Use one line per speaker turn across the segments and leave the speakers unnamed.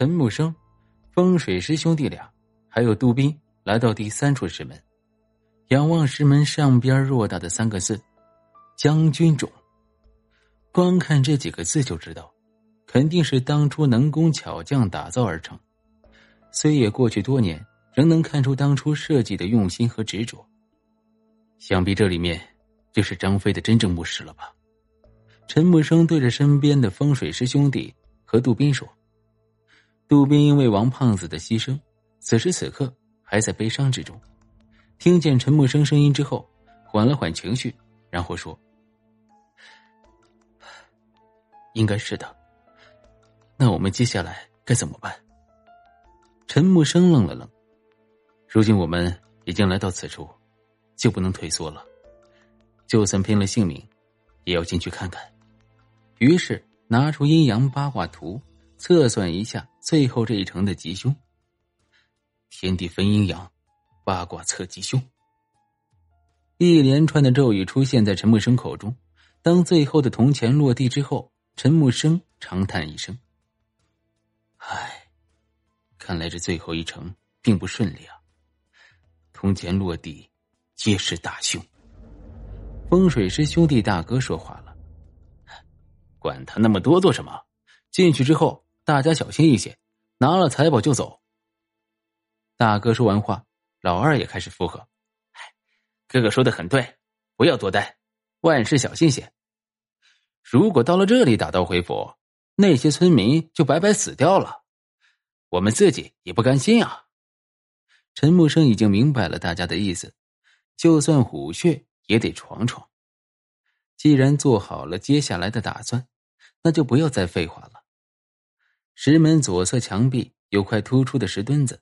陈木生、风水师兄弟俩，还有杜宾来到第三处石门，仰望石门上边偌大的三个字“将军冢”。光看这几个字就知道，肯定是当初能工巧匠打造而成。虽也过去多年，仍能看出当初设计的用心和执着。想必这里面就是张飞的真正墓室了吧？陈木生对着身边的风水师兄弟和杜宾说。杜宾因为王胖子的牺牲，此时此刻还在悲伤之中。听见陈木生声音之后，缓了缓情绪，然后说：“应该是的。那我们接下来该怎么办？”陈木生愣了愣，如今我们已经来到此处，就不能退缩了。就算拼了性命，也要进去看看。于是拿出阴阳八卦图。测算一下最后这一程的吉凶。天地分阴阳，八卦测吉凶。一连串的咒语出现在陈木生口中。当最后的铜钱落地之后，陈木生长叹一声：“唉，看来这最后一程并不顺利啊。铜钱落地，皆是大凶。”风水师兄弟大哥说话了：“管他那么多做什么？进去之后。”大家小心一些，拿了财宝就走。大哥说完话，老二也开始附和：“哥哥说的很对，不要多待，万事小心些。如果到了这里打道回府，那些村民就白白死掉了，我们自己也不甘心啊。”陈木生已经明白了大家的意思，就算虎穴也得闯闯。既然做好了接下来的打算，那就不要再废话了。石门左侧墙壁有块突出的石墩子，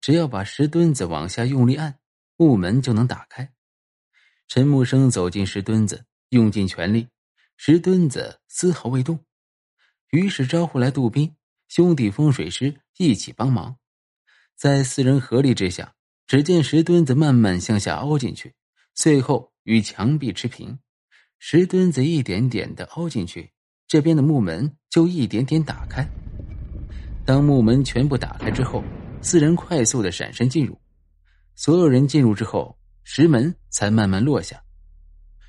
只要把石墩子往下用力按，木门就能打开。陈木生走进石墩子，用尽全力，石墩子丝毫未动。于是招呼来杜宾兄弟风水师一起帮忙，在四人合力之下，只见石墩子慢慢向下凹进去，最后与墙壁持平。石墩子一点点的凹进去，这边的木门就一点点打开。当木门全部打开之后，四人快速的闪身进入。所有人进入之后，石门才慢慢落下。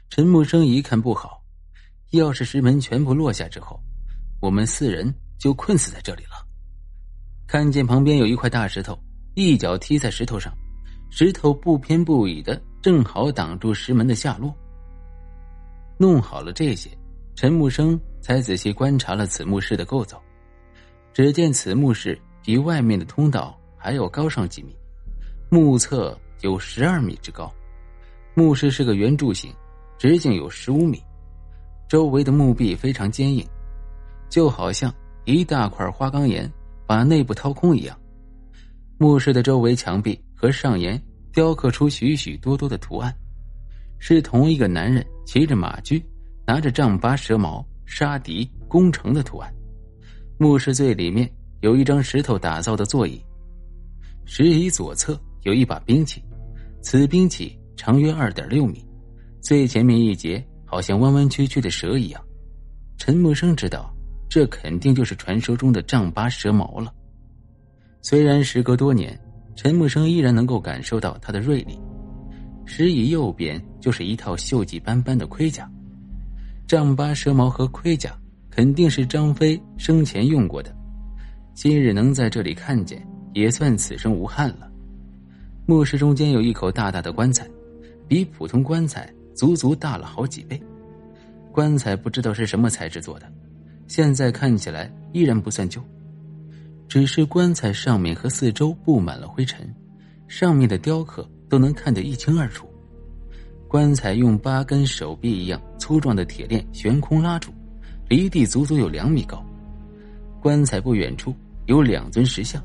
陈木生一看不好，要是石门全部落下之后，我们四人就困死在这里了。看见旁边有一块大石头，一脚踢在石头上，石头不偏不倚的正好挡住石门的下落。弄好了这些，陈木生才仔细观察了此墓室的构造。只见此墓室比外面的通道还要高上几米，目测有十二米之高。墓室是个圆柱形，直径有十五米，周围的墓壁非常坚硬，就好像一大块花岗岩把内部掏空一样。墓室的周围墙壁和上沿雕刻出许许多多的图案，是同一个男人骑着马驹，拿着丈八蛇矛杀敌攻城的图案。墓室最里面有一张石头打造的座椅，石椅左侧有一把兵器，此兵器长约二点六米，最前面一节好像弯弯曲曲的蛇一样。陈木生知道，这肯定就是传说中的丈八蛇矛了。虽然时隔多年，陈木生依然能够感受到它的锐利。石椅右边就是一套锈迹斑斑的盔甲，丈八蛇矛和盔甲。肯定是张飞生前用过的，今日能在这里看见，也算此生无憾了。墓室中间有一口大大的棺材，比普通棺材足足大了好几倍。棺材不知道是什么材质做的，现在看起来依然不算旧，只是棺材上面和四周布满了灰尘，上面的雕刻都能看得一清二楚。棺材用八根手臂一样粗壮的铁链悬空拉住。离地足足有两米高，棺材不远处有两尊石像，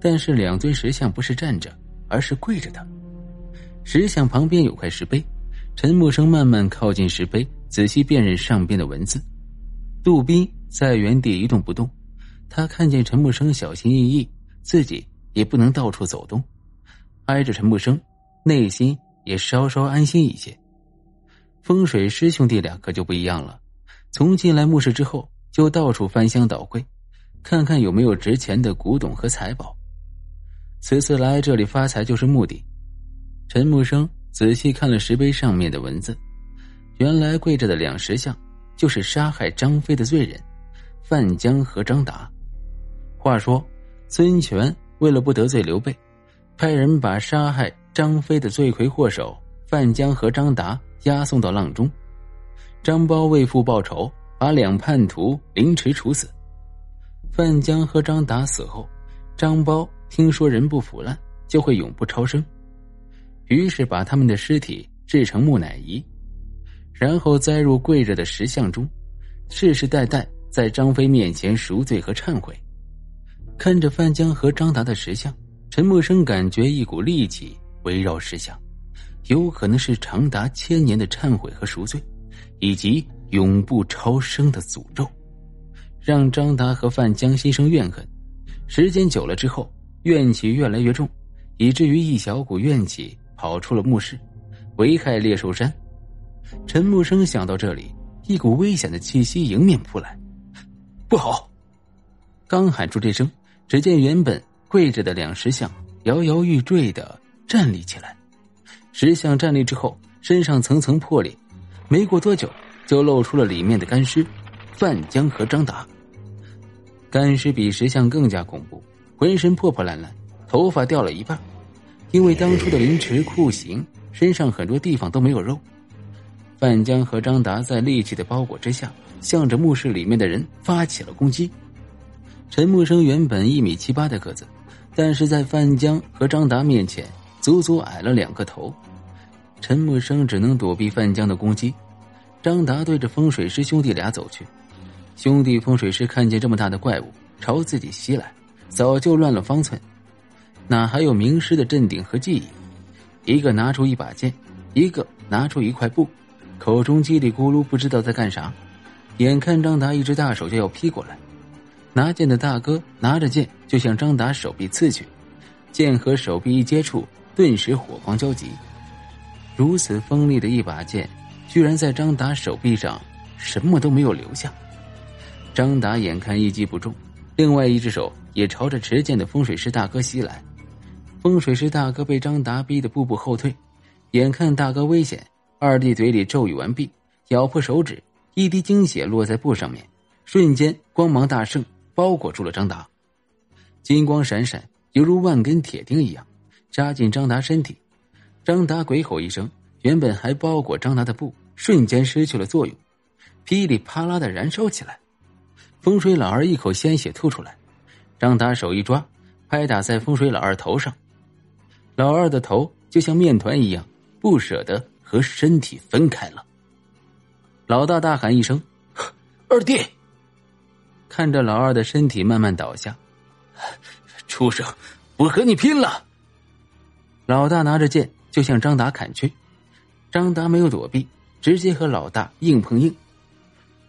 但是两尊石像不是站着，而是跪着的。石像旁边有块石碑，陈木生慢慢靠近石碑，仔细辨认上边的文字。杜宾在原地一动不动，他看见陈木生小心翼翼，自己也不能到处走动，挨着陈木生，内心也稍稍安心一些。风水师兄弟俩可就不一样了。从进来墓室之后，就到处翻箱倒柜，看看有没有值钱的古董和财宝。此次来这里发财就是目的。陈木生仔细看了石碑上面的文字，原来跪着的两石像就是杀害张飞的罪人范江和张达。话说，孙权为了不得罪刘备，派人把杀害张飞的罪魁祸首范江和张达押送到阆中。张苞为父报仇，把两叛徒凌迟处死。范江和张达死后，张苞听说人不腐烂就会永不超生，于是把他们的尸体制成木乃伊，然后栽入跪着的石像中，世世代代在张飞面前赎罪和忏悔。看着范江和张达的石像，陈默生感觉一股戾气围绕石像，有可能是长达千年的忏悔和赎罪，以及永不超生的诅咒，让张达和范江心生怨恨。时间久了之后，怨气越来越重，以至于一小股怨气跑出了墓室，危害猎兽山。陈木生想到这里，一股危险的气息迎面扑来，不好！刚喊出这声。只见原本跪着的两石像摇摇欲坠的站立起来，石像站立之后，身上层层破裂，没过多久就露出了里面的干尸范江和张达。干尸比石像更加恐怖，浑身破破烂烂，头发掉了一半，因为当初的凌迟酷刑，身上很多地方都没有肉。范江和张达在戾气的包裹之下，向着墓室里面的人发起了攻击。陈木生原本一米七八的个子，但是在范江和张达面前，足足矮了两个头。陈木生只能躲避范江的攻击。张达对着风水师兄弟俩走去，兄弟风水师看见这么大的怪物朝自己袭来，早就乱了方寸，哪还有名师的镇定和记忆？一个拿出一把剑，一个拿出一块布，口中叽里咕噜不知道在干啥。眼看张达一只大手就要劈过来。拿剑的大哥拿着剑就向张达手臂刺去，剑和手臂一接触，顿时火光交集。如此锋利的一把剑，居然在张达手臂上什么都没有留下。张达眼看一击不中，另外一只手也朝着持剑的风水师大哥袭来。风水师大哥被张达逼得步步后退，眼看大哥危险，二弟嘴里咒语完毕，咬破手指，一滴精血落在布上面，瞬间光芒大盛。包裹住了张达，金光闪闪，犹如万根铁钉一样扎进张达身体。张达鬼吼一声，原本还包裹张达的布瞬间失去了作用，噼里啪啦的燃烧起来。风水老二一口鲜血吐出来，张达手一抓，拍打在风水老二头上，老二的头就像面团一样不舍得和身体分开了。老大大喊一声：“二弟！”看着老二的身体慢慢倒下，畜生，我和你拼了！老大拿着剑就向张达砍去，张达没有躲避，直接和老大硬碰硬。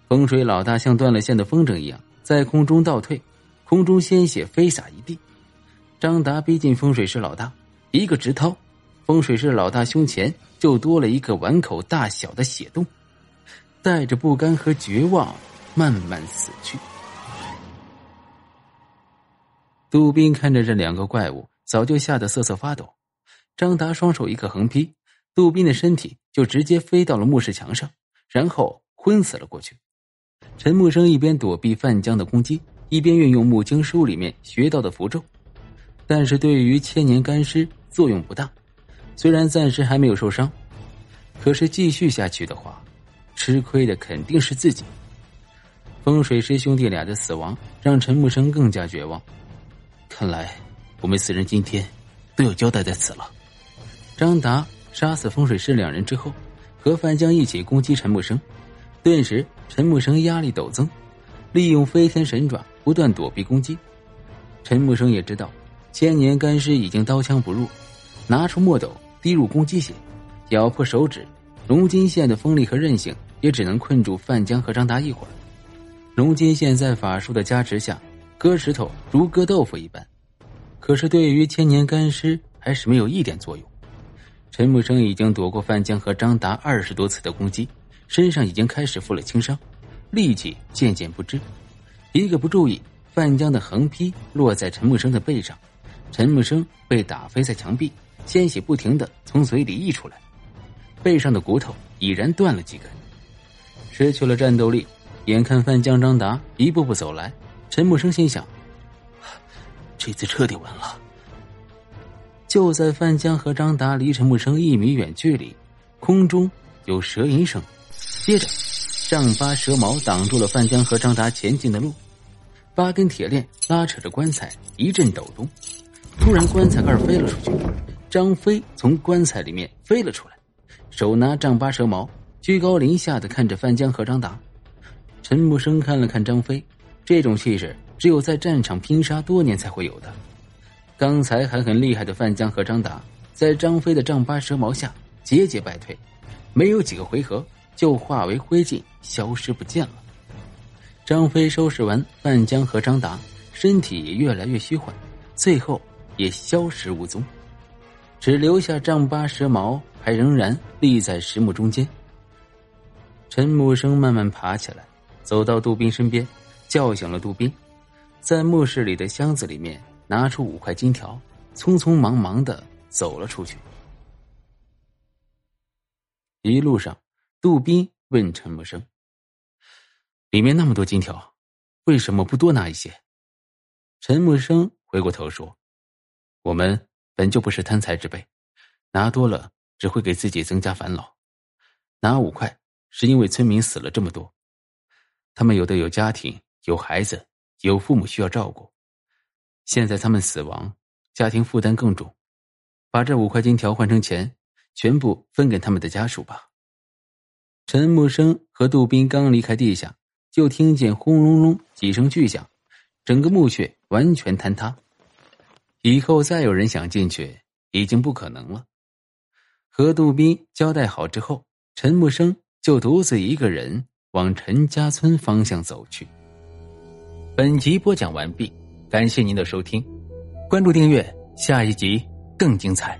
风水老大像断了线的风筝一样在空中倒退，空中鲜血飞洒一地。张达逼近风水师老大，一个直掏，风水师老大胸前就多了一个碗口大小的血洞，带着不甘和绝望慢慢死去。杜宾看着这两个怪物，早就吓得瑟瑟发抖。张达双手一个横劈，杜宾的身体就直接飞到了墓室墙上，然后昏死了过去。陈木生一边躲避范江的攻击，一边运用木经书里面学到的符咒，但是对于千年干尸作用不大。虽然暂时还没有受伤，可是继续下去的话，吃亏的肯定是自己。风水师兄弟俩的死亡让陈木生更加绝望。看来，我们四人今天都要交代在此了。张达杀死风水师两人之后，和范江一起攻击陈木生，顿时陈木生压力陡增，利用飞天神爪不断躲避攻击。陈木生也知道千年干尸已经刀枪不入，拿出墨斗滴入攻击血，咬破手指。龙金线的锋利和韧性也只能困住范江和张达一会儿。龙金线在法术的加持下。割石头如割豆腐一般，可是对于千年干尸还是没有一点作用。陈木生已经躲过范江和张达二十多次的攻击，身上已经开始负了轻伤，力气渐渐不支，一个不注意范江的横劈落在陈木生的背上，陈木生被打飞在墙壁，鲜血不停的从嘴里溢出来，背上的骨头已然断了几根，失去了战斗力。眼看范江、张达一步步走来，陈木生心想：这次彻底完了。就在范江和张达离陈木生一米远距离，空中有蛇吟声，接着丈八蛇矛挡住了范江和张达前进的路。八根铁链拉扯着棺材一阵抖动，突然棺材盖飞了出去，张飞从棺材里面飞了出来，手拿丈八蛇矛，居高临下的看着范江和张达。陈木生看了看张飞，这种气势只有在战场拼杀多年才会有的。刚才还很厉害的范江和张达，在张飞的丈八蛇矛下节节败退，没有几个回合就化为灰烬，消失不见了。张飞收拾完范江和张达，身体也越来越虚幻，最后也消失无踪，只留下丈八蛇矛还仍然立在石墓中间。陈木生慢慢爬起来，走到杜宾身边，叫醒了杜宾，在墓室里的箱子里面拿出五块金条，匆匆忙忙的走了出去。一路上，杜宾问陈木生。里面那么多金条，为什么不多拿一些？陈木生回过头说：“我们本就不是贪财之辈，拿多了只会给自己增加烦恼。拿五块是因为村民死了这么多，他们有的有家庭、有孩子、有父母需要照顾，现在他们死亡，家庭负担更重。把这五块金条换成钱，全部分给他们的家属吧。”陈木生和杜宾刚离开地下。就听见轰隆隆几声巨响，整个墓穴完全坍塌。以后再有人想进去，已经不可能了。和杜宾交代好之后，陈木生就独自一个人往陈家村方向走去。本集播讲完毕，感谢您的收听，关注订阅，下一集更精彩。